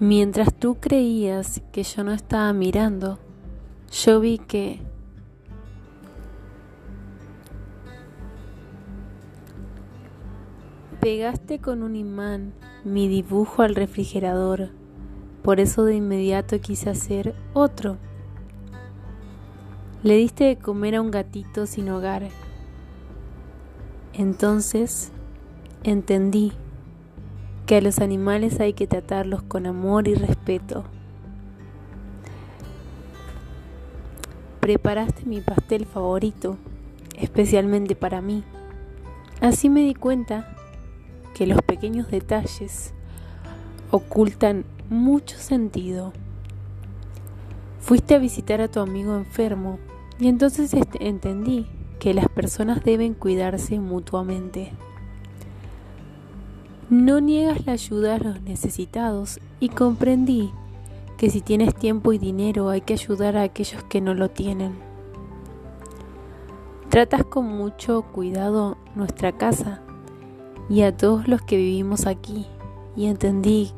Mientras tú creías que yo no estaba mirando, yo vi que pegaste con un imán mi dibujo al refrigerador. Por eso de inmediato quise hacer otro. Le diste de comer a un gatito sin hogar. Entonces entendí que a los animales hay que tratarlos con amor y respeto. Preparaste mi pastel favorito, especialmente para mí. Así me di cuenta que los pequeños detalles ocultan mucho sentido. Fuiste a visitar a tu amigo enfermo y entonces entendí que las personas deben cuidarse mutuamente. No niegas la ayuda a los necesitados y comprendí que si tienes tiempo y dinero hay que ayudar a aquellos que no lo tienen. Tratas con mucho cuidado nuestra casa y a todos los que vivimos aquí y entendí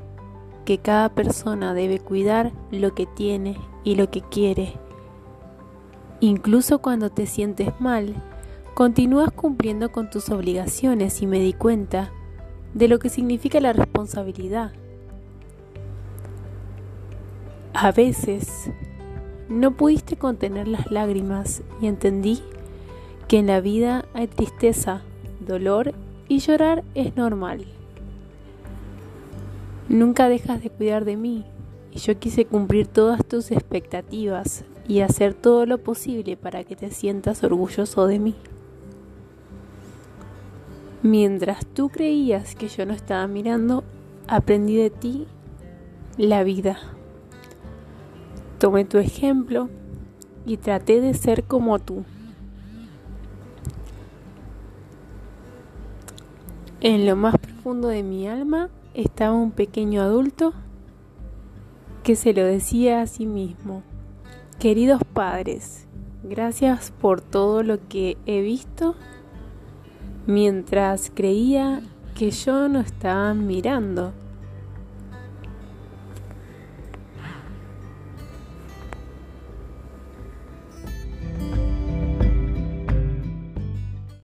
que cada persona debe cuidar lo que tiene y lo que quiere. Incluso cuando te sientes mal, continúas cumpliendo con tus obligaciones y me di cuenta de lo que significa la responsabilidad. A veces no pudiste contener las lágrimas y entendí que en la vida hay tristeza, dolor y llorar es normal. Nunca dejas de cuidar de mí y yo quise cumplir todas tus expectativas y hacer todo lo posible para que te sientas orgulloso de mí. Mientras tú creías que yo no estaba mirando, aprendí de ti la vida. Tomé tu ejemplo y traté de ser como tú. En lo más profundo de mi alma estaba un pequeño adulto que se lo decía a sí mismo. Queridos padres, gracias por todo lo que he visto mientras creía que yo no estaba mirando.